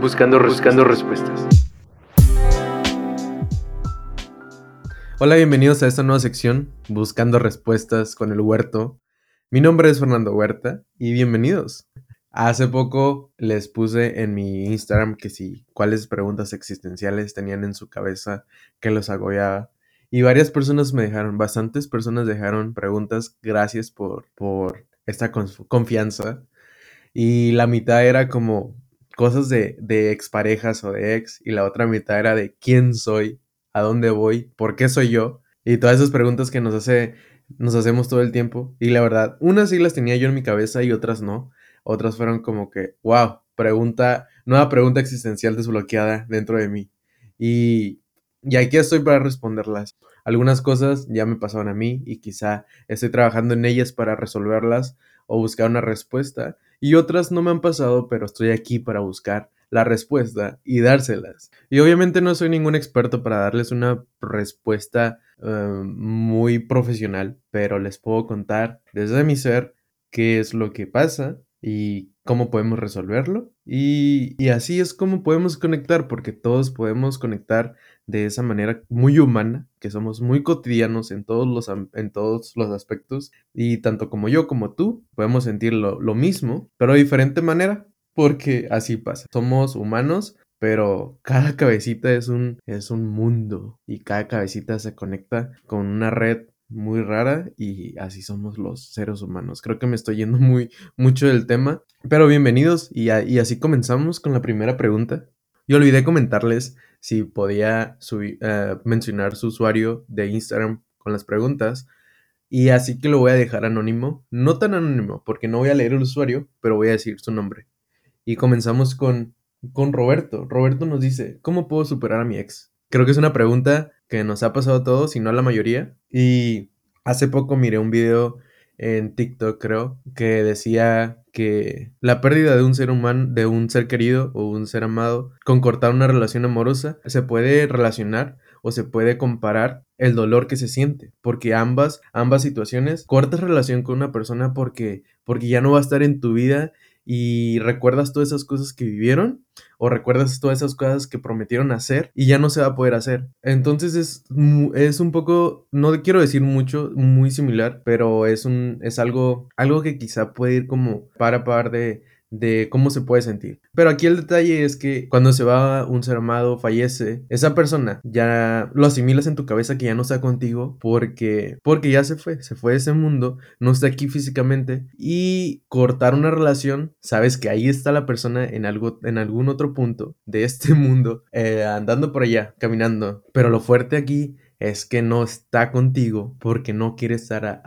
Buscando, buscando respuestas. Hola, bienvenidos a esta nueva sección, Buscando Respuestas con el Huerto. Mi nombre es Fernando Huerta y bienvenidos. Hace poco les puse en mi Instagram que si cuáles preguntas existenciales tenían en su cabeza que los agobiaba. Y varias personas me dejaron, bastantes personas dejaron preguntas. Gracias por, por esta confianza. Y la mitad era como cosas de, de exparejas o de ex. Y la otra mitad era de quién soy, a dónde voy, por qué soy yo. Y todas esas preguntas que nos hace, nos hacemos todo el tiempo. Y la verdad, unas sí las tenía yo en mi cabeza y otras no. Otras fueron como que, wow, pregunta, nueva pregunta existencial desbloqueada dentro de mí. Y y aquí estoy para responderlas. Algunas cosas ya me pasaron a mí y quizá estoy trabajando en ellas para resolverlas o buscar una respuesta. Y otras no me han pasado, pero estoy aquí para buscar la respuesta y dárselas. Y obviamente no soy ningún experto para darles una respuesta eh, muy profesional, pero les puedo contar desde mi ser qué es lo que pasa y cómo podemos resolverlo. Y, así es como podemos conectar, porque todos podemos conectar de esa manera muy humana, que somos muy cotidianos en todos los, en todos los aspectos, y tanto como yo como tú podemos sentir lo, lo mismo, pero de diferente manera, porque así pasa. Somos humanos, pero cada cabecita es un, es un mundo y cada cabecita se conecta con una red muy rara y así somos los seres humanos. Creo que me estoy yendo muy mucho del tema, pero bienvenidos y, y así comenzamos con la primera pregunta. Y olvidé comentarles si podía eh, mencionar su usuario de Instagram con las preguntas. Y así que lo voy a dejar anónimo. No tan anónimo, porque no voy a leer el usuario, pero voy a decir su nombre. Y comenzamos con, con Roberto. Roberto nos dice, ¿cómo puedo superar a mi ex? Creo que es una pregunta que nos ha pasado a todos, y no a la mayoría. Y hace poco miré un video en TikTok, creo, que decía que la pérdida de un ser humano, de un ser querido o un ser amado, con cortar una relación amorosa, se puede relacionar o se puede comparar el dolor que se siente, porque ambas, ambas situaciones, cortas relación con una persona porque, porque ya no va a estar en tu vida y recuerdas todas esas cosas que vivieron o recuerdas todas esas cosas que prometieron hacer y ya no se va a poder hacer. Entonces es, es un poco, no quiero decir mucho, muy similar, pero es, un, es algo, algo que quizá puede ir como para par de, de cómo se puede sentir. Pero aquí el detalle es que cuando se va un ser amado, fallece, esa persona ya lo asimilas en tu cabeza que ya no está contigo porque porque ya se fue, se fue de ese mundo, no está aquí físicamente y cortar una relación, sabes que ahí está la persona en algo en algún otro punto de este mundo eh, andando por allá, caminando. Pero lo fuerte aquí es que no está contigo porque no quiere estar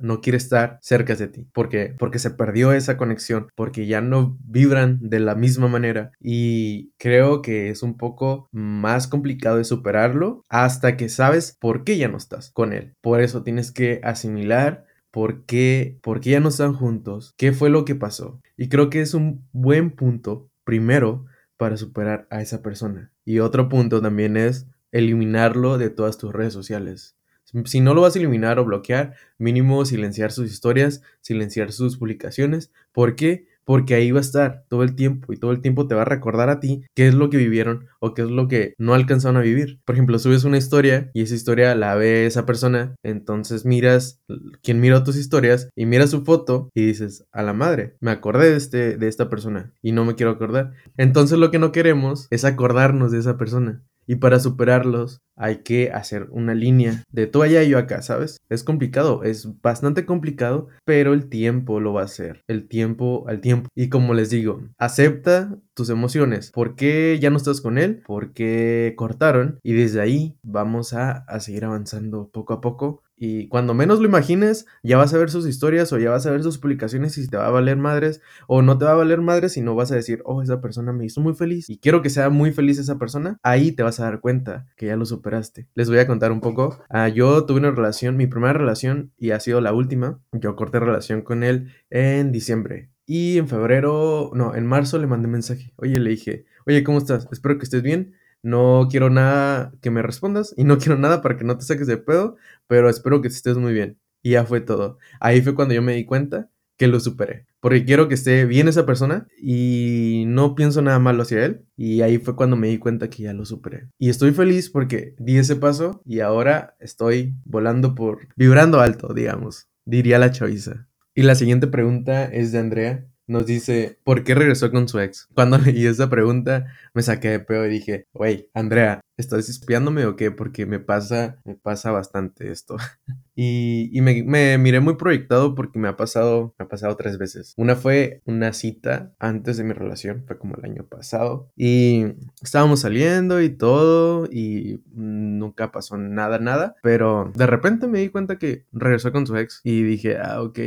no quiere estar cerca de ti, porque porque se perdió esa conexión, porque ya no vibran de la misma manera y creo que es un poco más complicado de superarlo hasta que sabes por qué ya no estás con él. Por eso tienes que asimilar por qué, por qué ya no están juntos, qué fue lo que pasó. Y creo que es un buen punto primero para superar a esa persona. Y otro punto también es eliminarlo de todas tus redes sociales. Si no lo vas a eliminar o bloquear, mínimo silenciar sus historias, silenciar sus publicaciones. ¿Por qué? Porque ahí va a estar todo el tiempo y todo el tiempo te va a recordar a ti qué es lo que vivieron o qué es lo que no alcanzaron a vivir. Por ejemplo, subes una historia y esa historia la ve esa persona, entonces miras quien mira tus historias y mira su foto y dices, a la madre, me acordé de, este, de esta persona y no me quiero acordar. Entonces lo que no queremos es acordarnos de esa persona. Y para superarlos hay que hacer una línea de tú allá y yo acá, ¿sabes? Es complicado, es bastante complicado, pero el tiempo lo va a hacer. El tiempo al tiempo. Y como les digo, acepta tus emociones. ¿Por qué ya no estás con él? ¿Por qué cortaron? Y desde ahí vamos a, a seguir avanzando poco a poco y cuando menos lo imagines, ya vas a ver sus historias o ya vas a ver sus publicaciones y si te va a valer madres o no te va a valer madres y no vas a decir, oh, esa persona me hizo muy feliz y quiero que sea muy feliz esa persona. Ahí te vas a dar cuenta que ya lo superaste. Les voy a contar un poco. Ah, yo tuve una relación, mi primera relación y ha sido la última. Yo corté relación con él en diciembre. Y en febrero, no, en marzo le mandé mensaje. Oye, le dije, oye, ¿cómo estás? Espero que estés bien no quiero nada que me respondas y no quiero nada para que no te saques de pedo, pero espero que estés muy bien. Y ya fue todo. Ahí fue cuando yo me di cuenta que lo superé. porque quiero que esté bien esa persona y no pienso nada malo hacia él. Y ahí fue cuando me di cuenta que ya lo superé. Y estoy feliz porque di ese paso y ahora estoy volando por, vibrando alto, digamos, diría la chaviza. Y la siguiente pregunta es de Andrea nos dice, ¿por qué regresó con su ex? Cuando leí esa pregunta, me saqué de pedo y dije, wey, Andrea, ¿estás espiándome o qué? Porque me pasa, me pasa bastante esto. y, y me, me, miré muy proyectado porque me ha pasado, me ha pasado tres veces. Una fue una cita antes de mi relación, fue como el año pasado. Y estábamos saliendo y todo y nunca pasó nada, nada. Pero de repente me di cuenta que regresó con su ex y dije, ah, ok.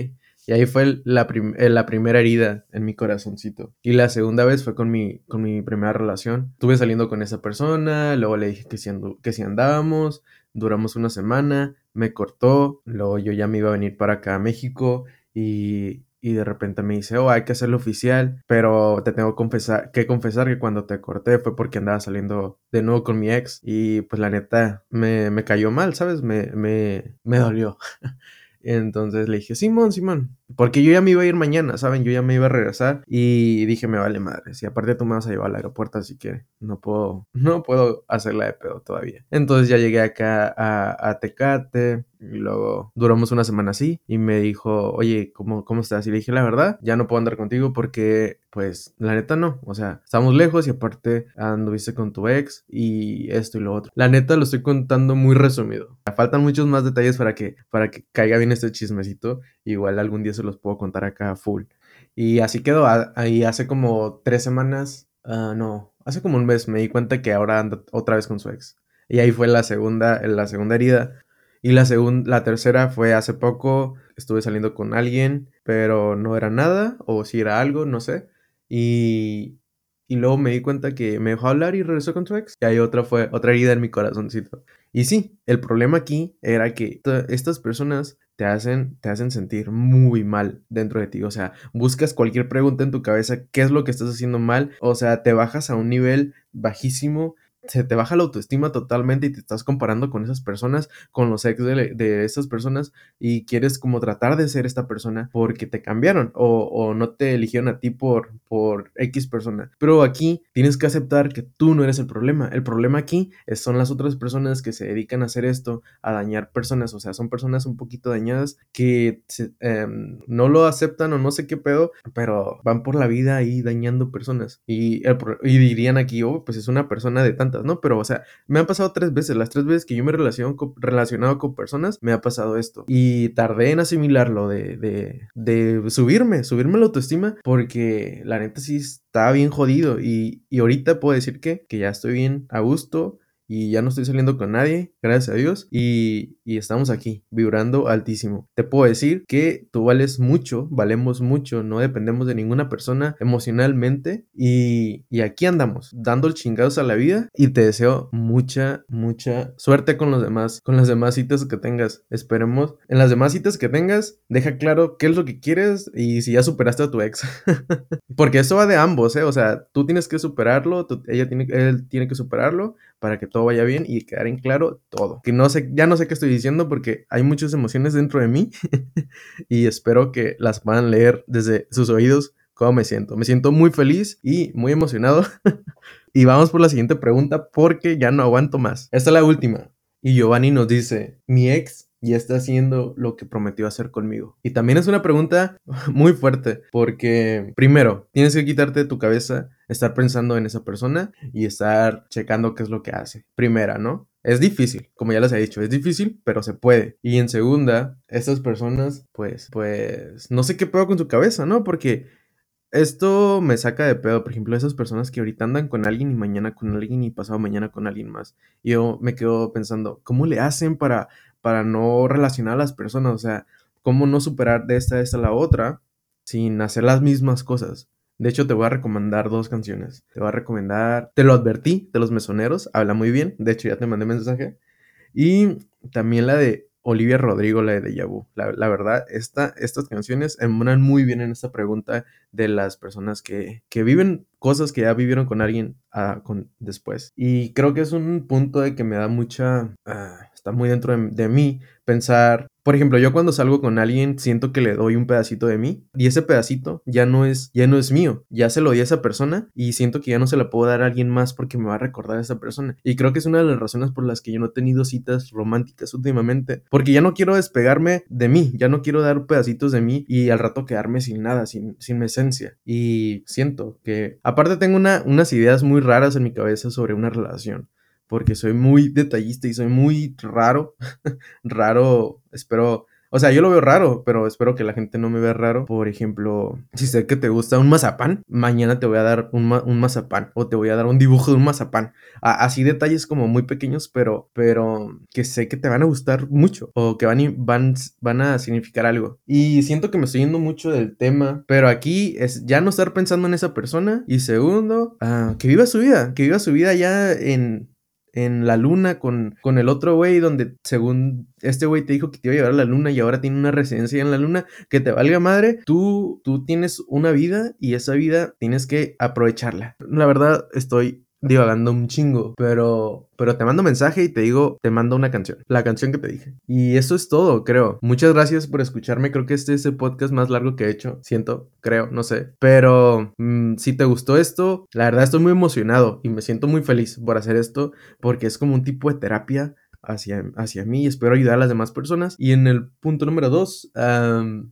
Y ahí fue la, eh, la, primera herida en mi corazoncito. Y la segunda vez fue con mi, con mi primera relación. Estuve saliendo con esa persona, luego le dije que si, que si andábamos, duramos una semana, me cortó, luego yo ya me iba a venir para acá a México y, y de repente me dice, oh, hay que hacerlo oficial, pero te tengo confesar, que confesar que cuando te corté fue porque andaba saliendo de nuevo con mi ex y pues la neta me, me cayó mal, ¿sabes? Me, me, me dolió. Entonces le dije, Simón, Simón, porque yo ya me iba a ir mañana, ¿saben? Yo ya me iba a regresar y dije, me vale madre. Si aparte tú me vas a llevar al aeropuerto, así que no puedo, no puedo hacerla de pedo todavía. Entonces ya llegué acá a, Tecate y luego duramos una semana así y me dijo, oye, ¿cómo, ¿cómo estás? Y le dije, la verdad, ya no puedo andar contigo porque, pues, la neta no. O sea, estamos lejos y aparte anduviste con tu ex y esto y lo otro. La neta lo estoy contando muy resumido. Faltan muchos más detalles para que, para que caiga bien este chismecito. Igual algún día se los puedo contar acá full. Y así quedó. Ahí hace como tres semanas, uh, no, hace como un mes me di cuenta que ahora anda otra vez con su ex. Y ahí fue la segunda, la segunda herida. Y la segunda, la tercera fue hace poco, estuve saliendo con alguien, pero no era nada, o si era algo, no sé. Y, y luego me di cuenta que me dejó hablar y regresó con su ex. Y ahí otra fue, otra herida en mi corazoncito. Y sí, el problema aquí era que estas personas te hacen, te hacen sentir muy mal dentro de ti. O sea, buscas cualquier pregunta en tu cabeza, qué es lo que estás haciendo mal. O sea, te bajas a un nivel bajísimo se te baja la autoestima totalmente y te estás comparando con esas personas, con los ex de, esas personas y quieres como tratar de ser esta persona porque te cambiaron o, no te eligieron a ti por, por X persona. Pero aquí tienes que aceptar que tú no eres el problema. El problema aquí son las otras personas que se dedican a hacer esto, a dañar personas. O sea, son personas un poquito dañadas que em, no lo aceptan o no sé qué pedo, pero van por la vida ahí dañando personas. Y, y dirían aquí, oh, pues es una persona de tanto ¿no? Pero, o sea, me han pasado tres veces. Las tres veces que yo me he con, relacionado con personas, me ha pasado esto. Y tardé en asimilarlo, de, de, de subirme, subirme la autoestima, porque la neta sí estaba bien jodido. Y, y ahorita puedo decir que, que ya estoy bien a gusto y ya no estoy saliendo con nadie, gracias a Dios, y, estamos aquí, vibrando altísimo. Te puedo decir que tú vales mucho, valemos mucho, no dependemos de ninguna persona emocionalmente y, y aquí andamos, dando el chingados a la vida y te deseo mucha, mucha suerte con los demás, con las demás citas que tengas. Esperemos, en las demás citas que tengas, deja claro qué es lo que quieres y si ya superaste a tu ex. Porque eso va de ambos, ¿eh? O sea, tú tienes que superarlo, ella tiene, él tiene que superarlo para que todo vaya bien y quedar en claro todo. Que no sé, ya no sé qué estoy diciendo porque hay muchas emociones dentro de mí y espero que las puedan leer desde sus oídos cómo me siento. Me siento muy feliz y muy emocionado. y vamos por la siguiente pregunta porque ya no aguanto más. Esta es la última. Y Giovanni nos dice, mi ex ya está haciendo lo que prometió hacer conmigo? Y también es una pregunta muy fuerte, porque primero, tienes que quitarte de tu cabeza estar pensando en esa persona y estar checando qué es lo que hace. Primera, ¿no? Es difícil, como ya les he dicho, es difícil, pero se puede. Y en segunda, estas personas, pues, pues, no sé qué pedo con su cabeza, ¿no? Porque esto me saca de pedo, por ejemplo, esas personas que ahorita andan con alguien y mañana con alguien y pasado mañana con alguien más. Yo me quedo pensando, ¿cómo le hacen para, para no relacionar a las personas? O sea, ¿cómo no superar de esta a esta a la otra sin hacer las mismas cosas? De hecho, te voy a recomendar dos canciones. Te voy a recomendar, te lo advertí, de los mesoneros, habla muy bien. De hecho, ya te mandé mensaje. Y también la de Olivia Rodrigo, la de Deja Vu. La, verdad, esta, estas canciones emanan muy bien en esta pregunta de las personas que, que viven cosas que ya vivieron con alguien ah, con, después. Y creo que es un punto de que me da mucha... Ah, está muy dentro de, mí pensar, por ejemplo, yo cuando salgo con alguien siento que le doy un pedacito de mí y ese pedacito ya no es ya no es mío, ya se lo di a esa persona y siento que ya no se la puedo dar a alguien más porque me va a recordar a esa persona. Y creo que es una de las razones por las que yo no he tenido citas románticas últimamente, porque ya no quiero despegarme de mí, ya no quiero dar pedacitos de mí y al rato quedarme sin nada, sin, sin mi Y siento que aparte tengo una, unas ideas muy raras en mi cabeza sobre una relación porque soy muy detallista y soy muy raro. raro, espero o sea, yo lo veo raro, pero espero que la gente no me vea raro. Por ejemplo, si sé que te gusta un mazapán, mañana te voy a dar un, mazapán o te voy a dar un dibujo de un mazapán. así detalles como muy pequeños, pero, pero que sé que te van a gustar mucho o que van, van, van a significar algo. Y siento que me estoy yendo mucho del tema, pero aquí es ya no estar pensando en esa persona. Y segundo, ah, que viva su vida, que viva su vida ya en, en la luna con, con el otro güey donde según este güey te dijo que te iba a llevar a la luna y ahora tiene una residencia en la luna, que te valga madre, tú, tú tienes una vida y esa vida tienes que aprovecharla. La verdad estoy divagando un chingo, pero, pero te mando mensaje y te digo, te mando una canción, la canción que te dije. Y eso es todo, creo. Muchas gracias por escucharme, creo que este es el podcast más largo que he hecho, siento, creo, no sé. Pero mm, si te gustó esto, la verdad estoy muy emocionado y me siento muy feliz por hacer esto, porque es como un tipo de terapia hacia, hacia mí y espero ayudar a las demás personas. Y en el punto número dos,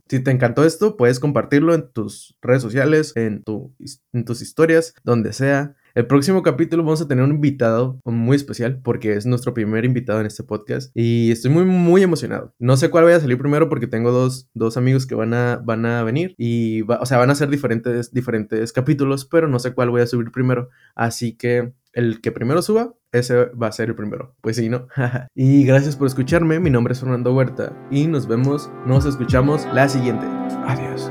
si te encantó esto, puedes compartirlo en tus redes sociales, en, tu, en tus historias, donde sea. El próximo capítulo vamos a tener un invitado muy especial porque es nuestro primer invitado en este podcast y estoy muy muy emocionado. No sé cuál vaya a salir primero porque tengo dos, dos amigos que van a, van a venir y o sea, van a ser diferentes, diferentes capítulos, pero no sé cuál voy a subir primero. Así que el que primero suba, ese va a ser el primero. Pues sí, ¿no? y gracias por escucharme. Mi nombre es Fernando Huerta y nos vemos, nos escuchamos la siguiente. Adiós.